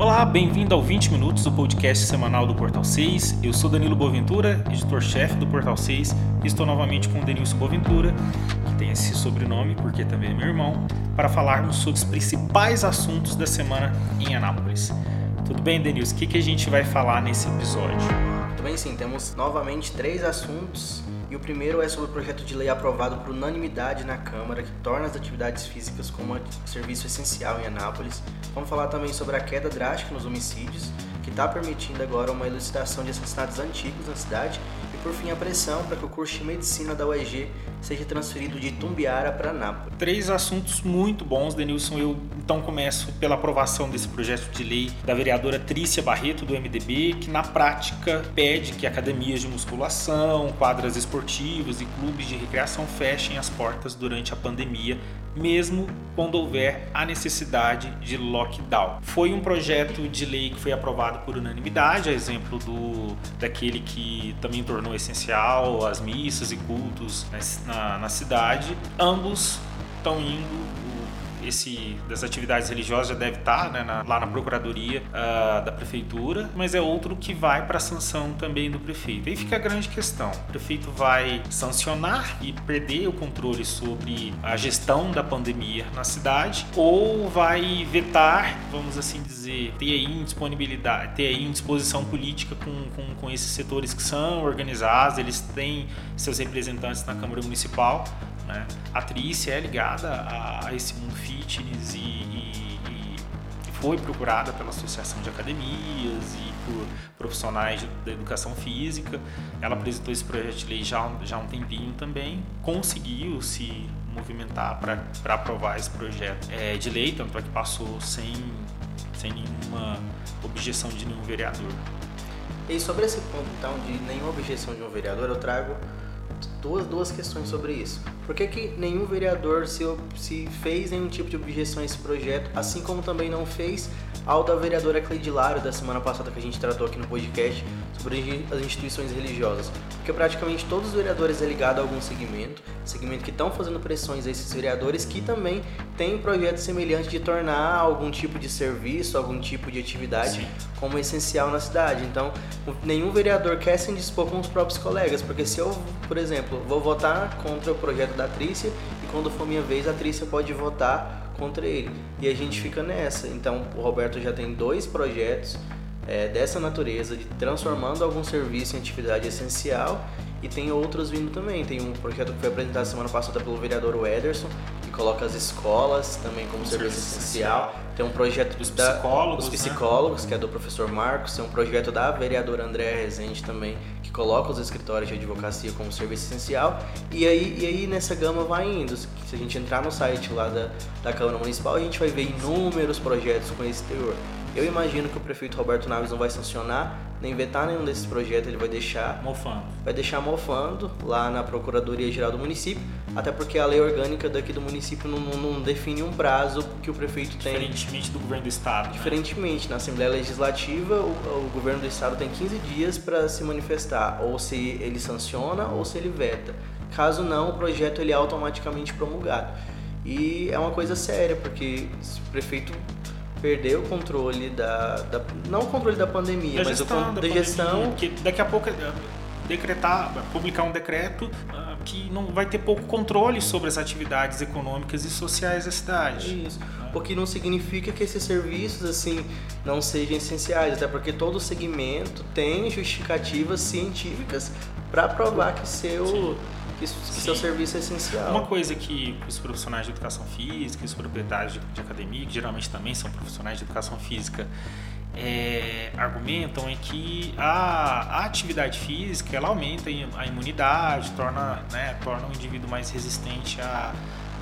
Olá, bem-vindo ao 20 Minutos, o podcast semanal do Portal 6. Eu sou Danilo Boaventura, editor-chefe do Portal 6, e estou novamente com o Denilson Boaventura, que tem esse sobrenome porque também é meu irmão, para falarmos sobre os principais assuntos da semana em Anápolis. Tudo bem, Denilson? O que, que a gente vai falar nesse episódio? Tudo bem, sim. Temos novamente três assuntos e o primeiro é sobre o projeto de lei aprovado por unanimidade na Câmara, que torna as atividades físicas como um serviço essencial em Anápolis. Vamos falar também sobre a queda drástica nos homicídios, que está permitindo agora uma elucidação de assassinatos antigos na cidade por fim, a pressão para que o curso de medicina da UEG seja transferido de Tumbiara para Nápoles. Três assuntos muito bons, Denilson. Eu então começo pela aprovação desse projeto de lei da vereadora Trícia Barreto, do MDB, que na prática pede que academias de musculação, quadras esportivas e clubes de recreação fechem as portas durante a pandemia mesmo quando houver a necessidade de lockdown. Foi um projeto de lei que foi aprovado por unanimidade, a exemplo do daquele que também tornou essencial as missas e cultos na, na cidade. Ambos estão indo esse das atividades religiosas já deve estar né, na, lá na procuradoria uh, da prefeitura, mas é outro que vai para a sanção também do prefeito. Aí fica a grande questão: o prefeito vai sancionar e perder o controle sobre a gestão da pandemia na cidade, ou vai vetar, vamos assim dizer, ter aí indisponibilidade, ter aí indisposição política com, com, com esses setores que são organizados, eles têm seus representantes na Câmara Municipal né? A Trícia é ligada a, a esse mundo fitness e, e, e, foi procurada pela Associação de Academias e por profissionais da educação física. Ela apresentou esse projeto de lei já, já há um tempinho também, conseguiu se movimentar para aprovar esse projeto é, de lei, tanto é que passou sem, sem nenhuma objeção de nenhum vereador. E sobre esse ponto, então, de nenhuma objeção de um vereador, eu trago duas, duas questões sobre isso. Por que, que nenhum vereador se, se fez nenhum tipo de objeção a esse projeto, assim como também não fez ao da vereadora Cleidilário da semana passada que a gente tratou aqui no podcast sobre as instituições religiosas? Porque praticamente todos os vereadores é ligado a algum segmento, segmento que estão fazendo pressões a esses vereadores que também têm projetos semelhantes de tornar algum tipo de serviço, algum tipo de atividade Sim. como essencial na cidade. Então, nenhum vereador quer se indispor com os próprios colegas, porque se eu, por exemplo, vou votar contra o projeto da Trícia e quando for minha vez a Trícia pode votar contra ele. E a gente fica nessa. Então o Roberto já tem dois projetos é, dessa natureza, de transformando algum serviço em atividade essencial e tem outros vindo também. Tem um projeto que foi apresentado semana passada pelo vereador Ederson, que coloca as escolas também como serviço, serviço essencial. essencial. Tem um projeto dos psicólogos, da, psicólogos né? que é do professor Marcos. Tem um projeto da vereadora Andréa Rezende também, que coloca os escritórios de advocacia como serviço essencial. E aí, e aí nessa gama vai indo. Se a gente entrar no site lá da, da Câmara Municipal, a gente vai ver inúmeros projetos com esse teor. Eu imagino que o prefeito Roberto Naves não vai sancionar, nem vetar nenhum desses projetos, ele vai deixar mofando. Vai deixar mofando lá na Procuradoria Geral do município, até porque a lei orgânica daqui do município não, não, define um prazo que o prefeito tem. Diferentemente do governo do estado. Né? Diferentemente, né? na Assembleia Legislativa, o, o, governo do estado tem 15 dias para se manifestar, ou se ele sanciona ou se ele veta. Caso não, o projeto ele é automaticamente promulgado. E é uma coisa séria, porque se o prefeito perder o controle da, da, não o controle da pandemia, da mas gestão, o da, da gestão que daqui a pouco é, decretar, publicar um decreto que não vai ter pouco controle sobre as atividades econômicas e sociais da cidade. Isso. O que não significa que esses serviços assim não sejam essenciais, até porque todo segmento tem justificativas científicas para provar que seu Sim que, que seu serviço é essencial. Uma coisa que os profissionais de educação física, os proprietários de, de academia, que geralmente também são profissionais de educação física, é, argumentam é que a, a, atividade física ela aumenta a imunidade, torna, né, torna o indivíduo mais resistente a,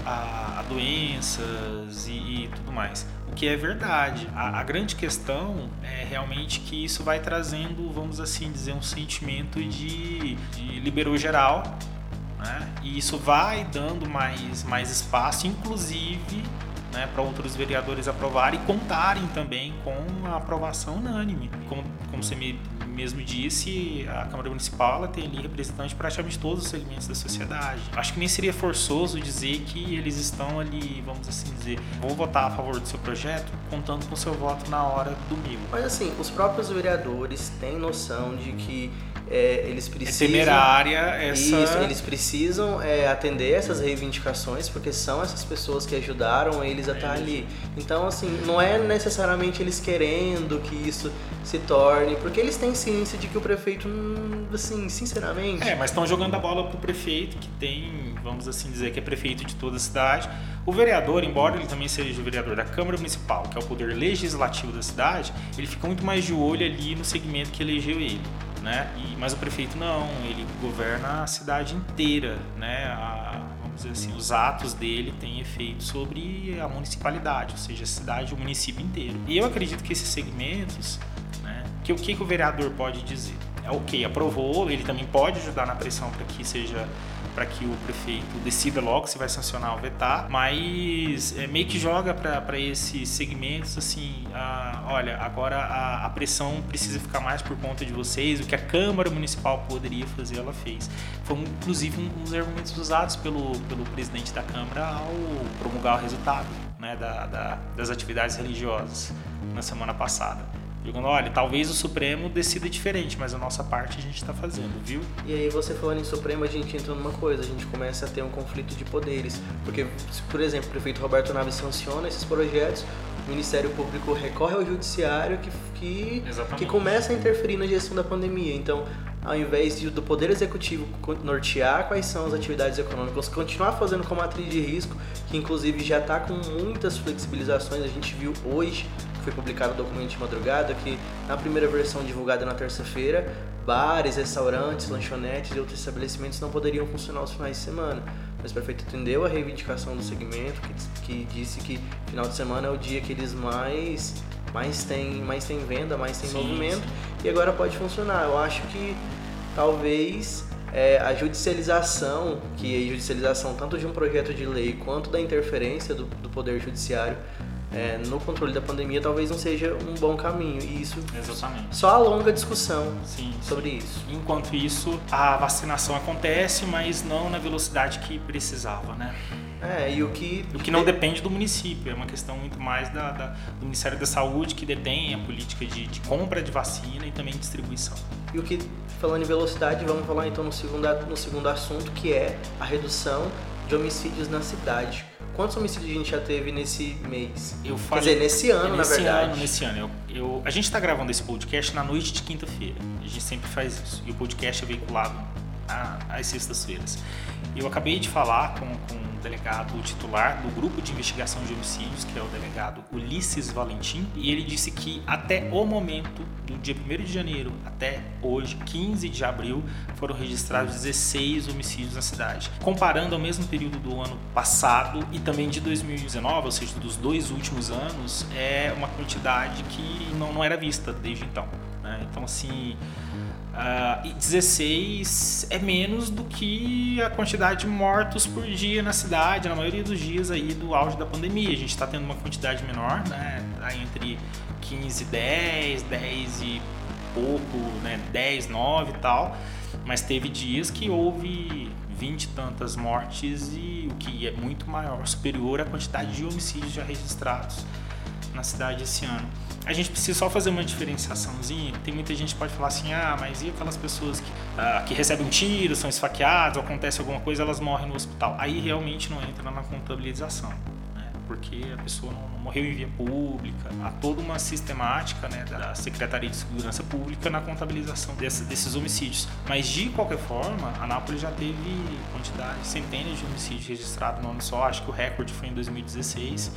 a, a doenças e, e, tudo mais. O que é verdade. A, grande questão é realmente que isso vai trazendo, vamos assim dizer, um sentimento de, de liberou geral né? E isso vai dando mais, mais espaço, inclusive né, para outros vereadores aprovarem e contarem também com a aprovação unânime. Como, como você me, mesmo disse, a Câmara Municipal tem ali representantes praticamente todos os segmentos da sociedade. Acho que nem seria forçoso dizer que eles estão ali, vamos assim dizer, vou votar a favor do seu projeto, contando com o seu voto na hora do domingo. Mas assim, os próprios vereadores têm noção de que é, eles precisam. É temerária essa. Isso, eles precisam é, atender essas reivindicações, porque são essas pessoas que ajudaram eles a estar ali. Então, assim, não é necessariamente eles querendo que isso se torne, porque eles têm ciência de que o prefeito, hum, assim, sinceramente. É, mas estão jogando a bola pro prefeito, que tem, vamos assim dizer, que é prefeito de toda a cidade. O vereador, embora ele também seja o vereador da Câmara Municipal, que é o poder legislativo da cidade, ele fica muito mais de olho ali no segmento que elegeu ele né? E, mas o prefeito não, ele governa a cidade inteira, né? A, vamos dizer assim, os atos dele têm efeito sobre a municipalidade, ou seja, a cidade, o município inteiro. E eu acredito que esses segmentos, né? Que o que, que o vereador pode dizer? É ok, aprovou, ele também pode ajudar na pressão para que seja para que o prefeito decida logo se vai sancionar ou vetar, mas é, meio que joga para esses segmentos assim, a, olha, agora a, a, pressão precisa ficar mais por conta de vocês, o que a Câmara Municipal poderia fazer, ela fez. Foi inclusive um dos argumentos usados pelo, pelo presidente da Câmara ao promulgar o resultado né, da, da, das atividades religiosas na semana passada. Jogando, olha, talvez o Supremo decida diferente, mas a nossa parte a gente está fazendo, viu? E aí você falando em Supremo, a gente entra numa coisa, a gente começa a ter um conflito de poderes. Porque, por exemplo, o prefeito Roberto Naves sanciona esses projetos, o Ministério Público recorre ao Judiciário que, que, que começa a interferir na gestão da pandemia. Então, ao invés de, do Poder Executivo nortear quais são as atividades econômicas, continuar fazendo com matriz de risco, que inclusive já está com muitas flexibilizações, a gente viu hoje foi publicado o documento de madrugada que na primeira versão divulgada na terça-feira, bares, restaurantes, lanchonetes e outros estabelecimentos não poderiam funcionar aos finais de semana. Mas o prefeito atendeu a reivindicação do segmento, que, que disse que final de semana é o dia que eles mais mais tem mais tem venda, mais tem sim, movimento sim. e agora pode funcionar. Eu acho que talvez é, a judicialização, que é a judicialização tanto de um projeto de lei quanto da interferência do, do Poder Judiciário é, no controle da pandemia talvez não seja um bom caminho. E isso Exatamente. só alonga a discussão sim, sobre isso. Enquanto isso, a vacinação acontece, mas não na velocidade que precisava, né? É, e o que. O que não depende do município, é uma questão muito mais da, da do Ministério da Saúde, que detém a política de, de, compra de vacina e também distribuição. E o que, falando em velocidade, vamos falar então no segundo, no segundo assunto, que é a redução de homicídios na cidade. Quantos homicídios a gente já teve nesse mês? Eu falei, Quer dizer, nesse ano, nesse na verdade. Ano, nesse ano, eu, eu, a gente está gravando esse podcast na noite de quinta-feira. A gente sempre faz isso. E o podcast é veiculado às sextas-feiras. Eu acabei de falar com, com delegado titular do grupo de investigação de homicídios, que é o delegado Ulisses Valentim, e ele disse que até o momento, do dia 1 de janeiro até hoje, 15 de abril, foram registrados 16 homicídios na cidade. Comparando ao mesmo período do ano passado e também de 2019, ou seja, dos dois últimos anos, é uma quantidade que não, não era vista desde então. Né? Então, assim Uh, e 16 é menos do que a quantidade de mortos por dia na cidade, na maioria dos dias aí do auge da pandemia. A gente está tendo uma quantidade menor, né? Tá entre 15 e 10, 10 e pouco, né? 10, 9 e tal. Mas teve dias que houve 20 e tantas mortes e o que é muito maior, superior à quantidade de homicídios já registrados na cidade esse ano a gente precisa só fazer uma diferenciaçãozinha. Tem muita gente que pode falar assim, ah, mas e aquelas pessoas que, ah, que recebem um tiro, são esfaqueadas, ou acontece alguma coisa, elas morrem no hospital. Aí realmente não entra na contabilização, né? porque a pessoa não, morreu em via pública. Há toda uma sistemática né, da Secretaria de Segurança Pública na contabilização desse, desses homicídios. Mas de qualquer forma, a Nápoles já teve quantidade, centenas de homicídios registrados no ano só. Acho que o recorde foi em 2016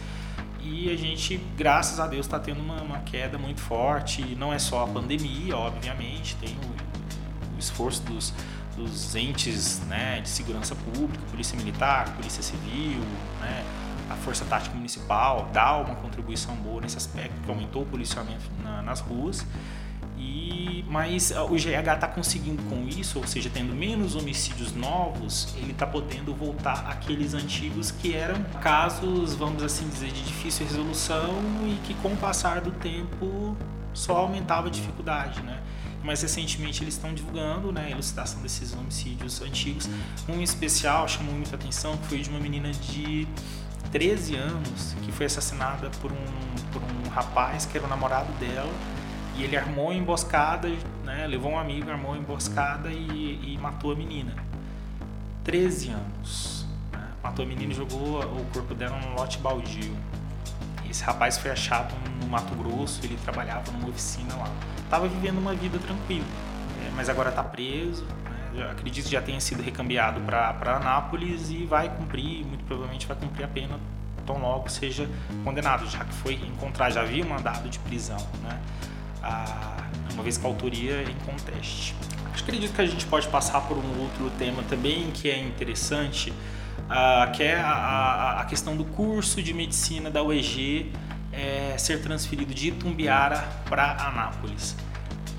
e a gente, graças a Deus, está tendo uma, uma, queda muito forte. Não é só a pandemia, obviamente, tem o, o esforço dos, dos entes né, de segurança pública, Polícia Militar, Polícia Civil, né, a Força Tática Municipal dá uma contribuição boa nesse aspecto, que aumentou o policiamento na, nas ruas. E, mas o GH está conseguindo com isso, ou seja, tendo menos homicídios novos, ele está podendo voltar àqueles antigos que eram casos, vamos assim dizer, de difícil resolução e que com o passar do tempo só aumentava a dificuldade, né? mas recentemente eles estão divulgando né, a elucidação desses homicídios antigos. Um especial chamou muita atenção, que foi de uma menina de 13 anos que foi assassinada por um, por um rapaz que era o namorado dela e ele armou uma emboscada, né, levou um amigo, armou uma emboscada e, e matou a menina. 13 anos. Né, matou a menina e jogou o corpo dela num lote baldio. Esse rapaz foi achado no Mato Grosso, ele trabalhava numa oficina lá. Tava vivendo uma vida tranquila, é, mas agora está preso. Né? acredito que já tenha sido recambiado para Anápolis e vai cumprir, muito provavelmente vai cumprir a pena tão logo seja condenado, já que foi encontrar, já havia um mandado de prisão, né? Ah, uma vez que a autoria é em conteste. Acredito que a gente pode passar por um outro tema também que é interessante, uh, que é a, a, questão do curso de medicina da UEG é, ser transferido de Itumbiara para Anápolis.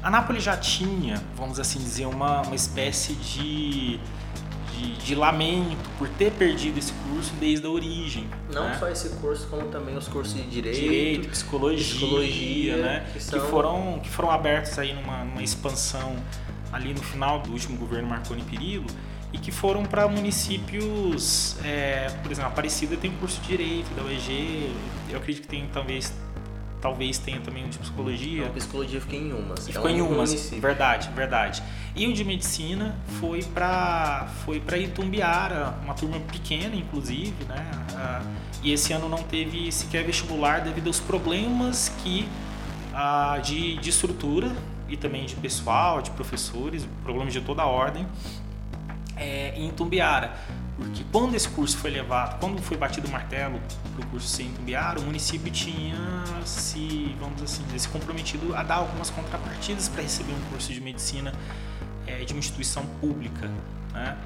Anápolis já tinha, vamos assim dizer, uma, uma espécie de, de, de, lamento por ter perdido esse curso desde a origem. Não né? só esse curso, como também os cursos de direito, direito psicologia, psicologia né? que, são... que, foram, que foram abertos aí numa, numa expansão ali no final do último governo Marconi Perillo e que foram para municípios, é, por exemplo, Aparecida tem um curso de Direito da UEG, eu acredito que tem talvez talvez tenha também um de psicologia. Não, psicologia fiquei em umas. Ficou é em umas, município. verdade, verdade. E o de medicina foi para foi para Itumbiara, uma turma pequena inclusive, né? Ah, e esse ano não teve sequer vestibular devido aos problemas que ah, de, de estrutura e também de pessoal, de professores, problemas de toda a ordem é, em Tumbiara. Porque quando esse curso foi levado, quando foi batido o martelo para o curso ser em Tumbiara, o município tinha se, vamos assim se comprometido a dar algumas contrapartidas para receber um curso de medicina é, de uma instituição pública. Né?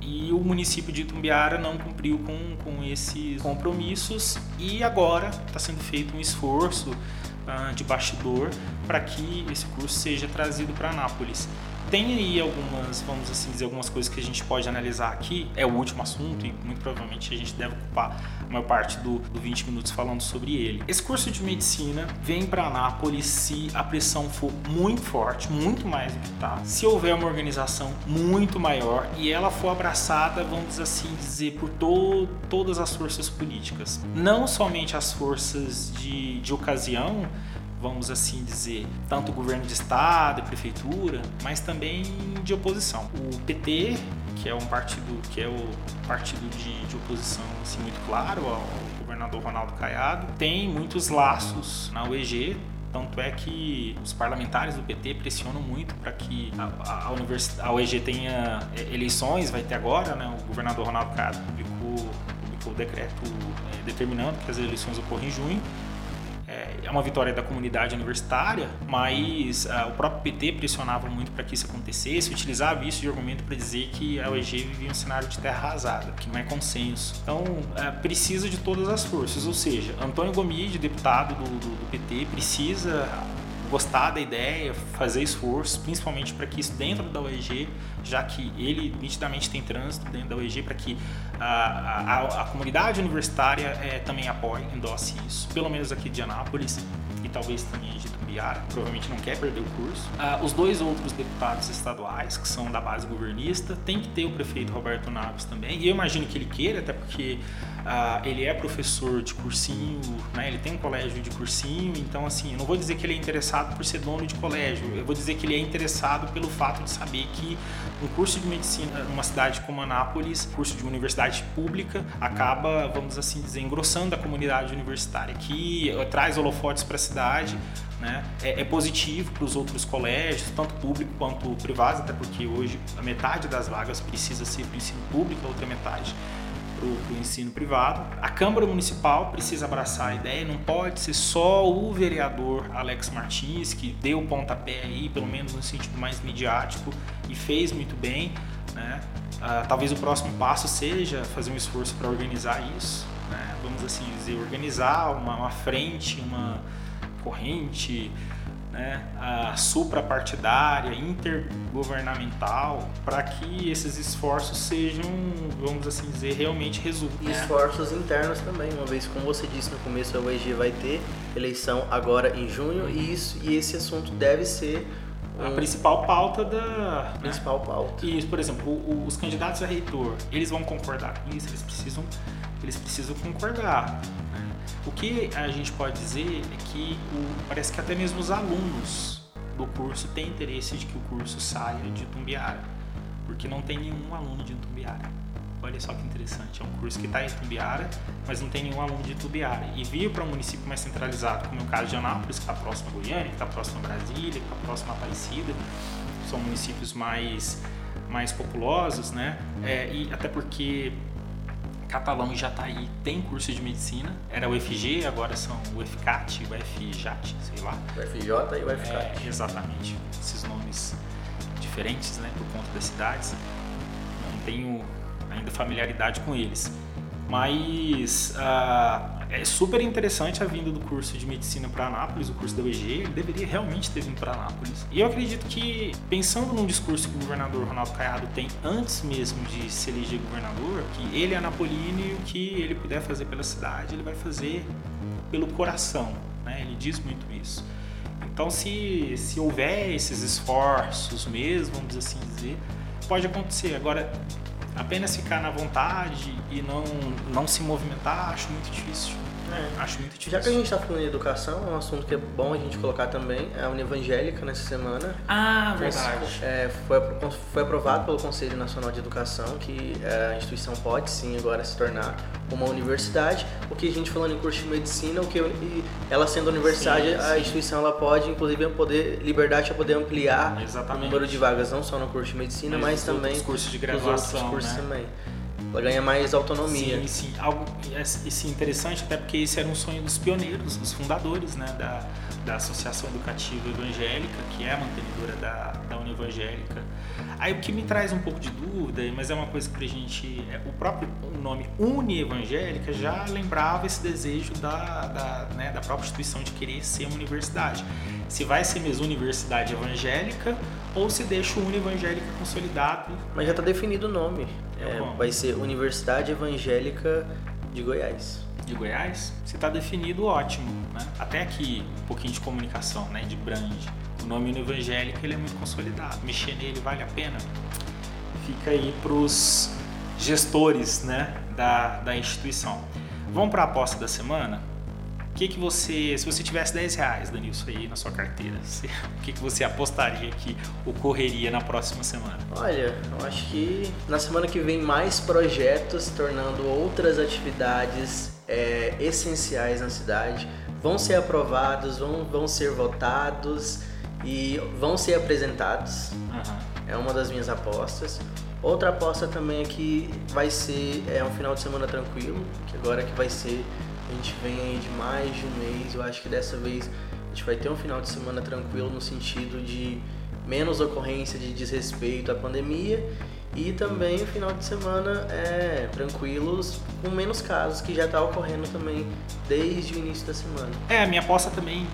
E o município de Itumbiara não cumpriu com, com esses compromissos e agora está sendo feito um esforço uh, de bastidor para que esse curso seja trazido para Anápolis. Tem aí algumas, vamos assim dizer, algumas coisas que a gente pode analisar aqui. É o último assunto e muito provavelmente a gente deve ocupar a maior parte do, do 20 minutos falando sobre ele. Esse curso de medicina vem para Anápolis se a pressão for muito forte, muito mais do que tá. Se houver uma organização muito maior e ela for abraçada, vamos assim dizer, por to todas as forças políticas. Não somente as forças de, de ocasião, vamos assim dizer, tanto governo de estado e prefeitura, mas também de oposição. O PT, que é um partido que é o partido de, de oposição assim, muito claro ao governador Ronaldo Caiado, tem muitos laços na UEG, tanto é que os parlamentares do PT pressionam muito para que a, a, a, UEG tenha é, eleições, vai ter agora, né? O governador Ronaldo Caiado publicou, publicou o decreto é, determinando que as eleições ocorram em junho é uma vitória da comunidade universitária, mas uh, o próprio PT pressionava muito para que isso acontecesse, utilizava isso de argumento para dizer que a UEG vivia um cenário de terra arrasada, que não é consenso. Então, uh, precisa de todas as forças, ou seja, Antônio Gomide, deputado do, do, do PT, precisa gostar da ideia, fazer esforço, principalmente para que isso dentro da UEG, já que ele nitidamente tem trânsito dentro da UEG, para que a, a, a, comunidade universitária é, também apoie, endosse isso, pelo menos aqui de Anápolis e talvez também de Provavelmente não quer perder o curso. Ah, os dois outros deputados estaduais, que são da base governista, tem que ter o prefeito Roberto Naves também, e eu imagino que ele queira, até porque ah, ele é professor de cursinho, né? ele tem um colégio de cursinho, então assim, eu não vou dizer que ele é interessado por ser dono de colégio, eu vou dizer que ele é interessado pelo fato de saber que um curso de medicina numa cidade como Anápolis, curso de universidade pública, acaba, vamos assim dizer, engrossando a comunidade universitária, que traz holofotes para a cidade, né? É, é positivo para os outros colégios, tanto público quanto privados, até porque hoje a metade das vagas precisa ser para o ensino público, a outra metade para o ensino privado. A Câmara Municipal precisa abraçar a ideia, não pode ser só o vereador Alex Martins, que deu o pontapé aí, pelo menos no sentido mais midiático, e fez muito bem. Né? Uh, talvez o próximo passo seja fazer um esforço para organizar isso, né? vamos assim dizer, organizar uma, uma frente, uma corrente né, a suprapartidária, intergovernamental, para que esses esforços sejam, vamos assim dizer, realmente resultem. E esforços internos também, uma vez, como você disse no começo, a UEG vai ter eleição agora em junho e, isso, e esse assunto deve ser a principal pauta da. Né? Principal pauta. Isso, por exemplo, os candidatos a reitor, eles vão concordar com isso, eles precisam, eles precisam concordar. Né? O que a gente pode dizer é que o, parece que até mesmo os alunos do curso têm interesse de que o curso saia de Tumbiara, porque não tem nenhum aluno de Tumbiara. Olha só que interessante, é um curso que está em Tumbiara, mas não tem nenhum aluno de Tumbiara. E vir para um município mais centralizado, como é o caso de Anápolis, que está próximo a Goiânia, que está próximo a Brasília, que está próximo a Aparecida, são municípios mais, mais populosos, né? É, e até porque Catalão já está aí, tem curso de medicina, era o FG, agora são o FCAT, o FJAT, sei lá. O FJ e o FCAT. É, exatamente, esses nomes diferentes, né, por conta das cidades. Não tenho ainda familiaridade com eles. Mas uh, é super interessante a vinda do curso de medicina para Anápolis, o curso da UEG, ele deveria realmente ter vindo para Anápolis. E eu acredito que, pensando num discurso que o governador Ronaldo Caiado tem antes mesmo de se eleger governador, que ele é anapolino e o que ele puder fazer pela cidade, ele vai fazer pelo coração. Né? Ele diz muito isso. Então, se, se houver esses esforços mesmo, vamos assim dizer, pode acontecer. Agora, apenas ficar na vontade e não, não se movimentar, acho muito difícil. É. Acho muito difícil. Já que a gente está falando de educação, é um assunto que é bom a gente colocar também, é a Univangélica nessa semana. Ah, verdade. É, foi, foi aprovado pelo Conselho Nacional de Educação que é, a instituição pode sim agora se tornar uma universidade. O que a gente falando em curso de medicina, o que ela sendo universidade, sim, sim. a instituição ela pode, inclusive, poder liberdade a poder ampliar Exatamente. o número de vagas não só no curso de medicina, mas, mas também cursos de graduação, outros cursos né? também. Ela ganha mais autonomia. Sim, sim. Algo esse interessante, até porque esse era um sonho dos pioneiros, dos fundadores né, da, da Associação Educativa Evangélica, que é a mantenedora da, da Univangélica. Aí o que me traz um pouco de dúvida, mas é uma coisa que pra gente. É, o próprio nome Unievangélica já lembrava esse desejo da, da, né, da própria instituição de querer ser uma universidade. Se vai ser mesmo universidade evangélica ou se deixa o Univangélica consolidado. Mas já está definido o nome. É, vai ser Universidade Evangélica de Goiás. De Goiás? Se está definido, ótimo. Né? Até aqui, um pouquinho de comunicação, né? de brand. O nome Evangélica ele é muito consolidado. Mexer nele vale a pena? Fica aí para os gestores né? da, da instituição. Vamos para a aposta da semana? Que, que você, se você tivesse 10 reais, Danilson, aí na sua carteira, você, o que, que você apostaria que ocorreria na próxima semana? Olha, eu acho que na semana que vem mais projetos tornando outras atividades é, essenciais na cidade vão ser aprovados, vão, vão ser votados e vão ser apresentados. Uhum. É uma das minhas apostas. Outra aposta também é que vai ser é um final de semana tranquilo, que agora que vai ser a gente vem aí de mais de um mês. Eu acho que dessa vez a gente vai ter um final de semana tranquilo no sentido de menos ocorrência de desrespeito à pandemia e também o final de semana é, tranquilos com menos casos que já está ocorrendo também desde o início da semana. É, a minha aposta também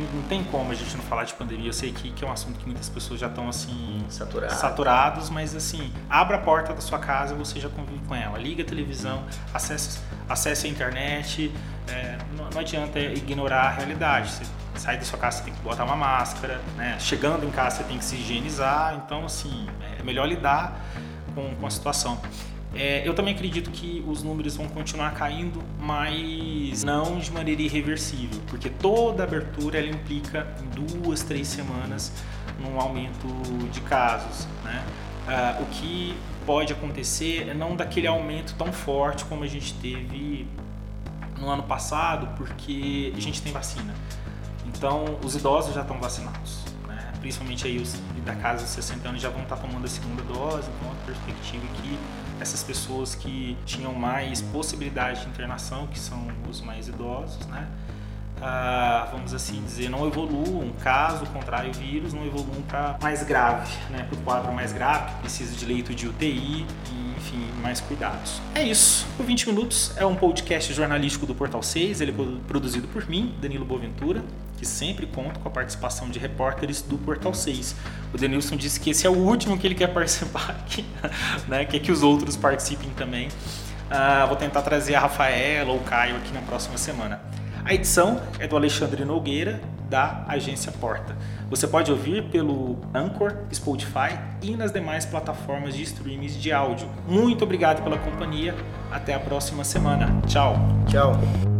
não tem como a gente não falar de pandemia. Eu sei que, que é um assunto que muitas pessoas já estão assim Saturado. saturados, mas assim, abra a porta da sua casa, você já convive com ela. Liga a televisão, acesse, acesse a internet. É, não, não, adianta ignorar a realidade. Você sai da sua casa, você tem que botar uma máscara, né? Chegando em casa, você tem que se higienizar. Então, assim, é melhor lidar com, com a situação. É, eu também acredito que os números vão continuar caindo, mas não de maneira irreversível, porque toda abertura ela implica em duas, três semanas num aumento de casos. Né? Ah, o que pode acontecer é não daquele aumento tão forte como a gente teve no ano passado, porque a gente tem vacina. Então, os idosos já estão vacinados, né? principalmente aí os da casa de 60 anos já vão estar tomando a segunda dose, então a perspectiva é que essas pessoas que tinham mais possibilidade de internação, que são os mais idosos, né? Ah, vamos assim dizer, não evoluam, caso contrário o vírus, não evoluam para mais grave, né? para o quadro mais grave, que precisa de leito de UTI enfim, mais cuidados. É isso. O 20 Minutos é um podcast jornalístico do Portal 6, ele é produzido por mim, Danilo Boaventura, que sempre conta com a participação de repórteres do Portal 6. O Denilson disse que esse é o último que ele quer participar aqui, né? quer que os outros participem também. Uh, vou tentar trazer a Rafaela ou o Caio aqui na próxima semana. A edição é do Alexandre Nogueira, da Agência Porta. Você pode ouvir pelo Anchor, Spotify e nas demais plataformas de streams de áudio. Muito obrigado pela companhia. Até a próxima semana. Tchau. Tchau.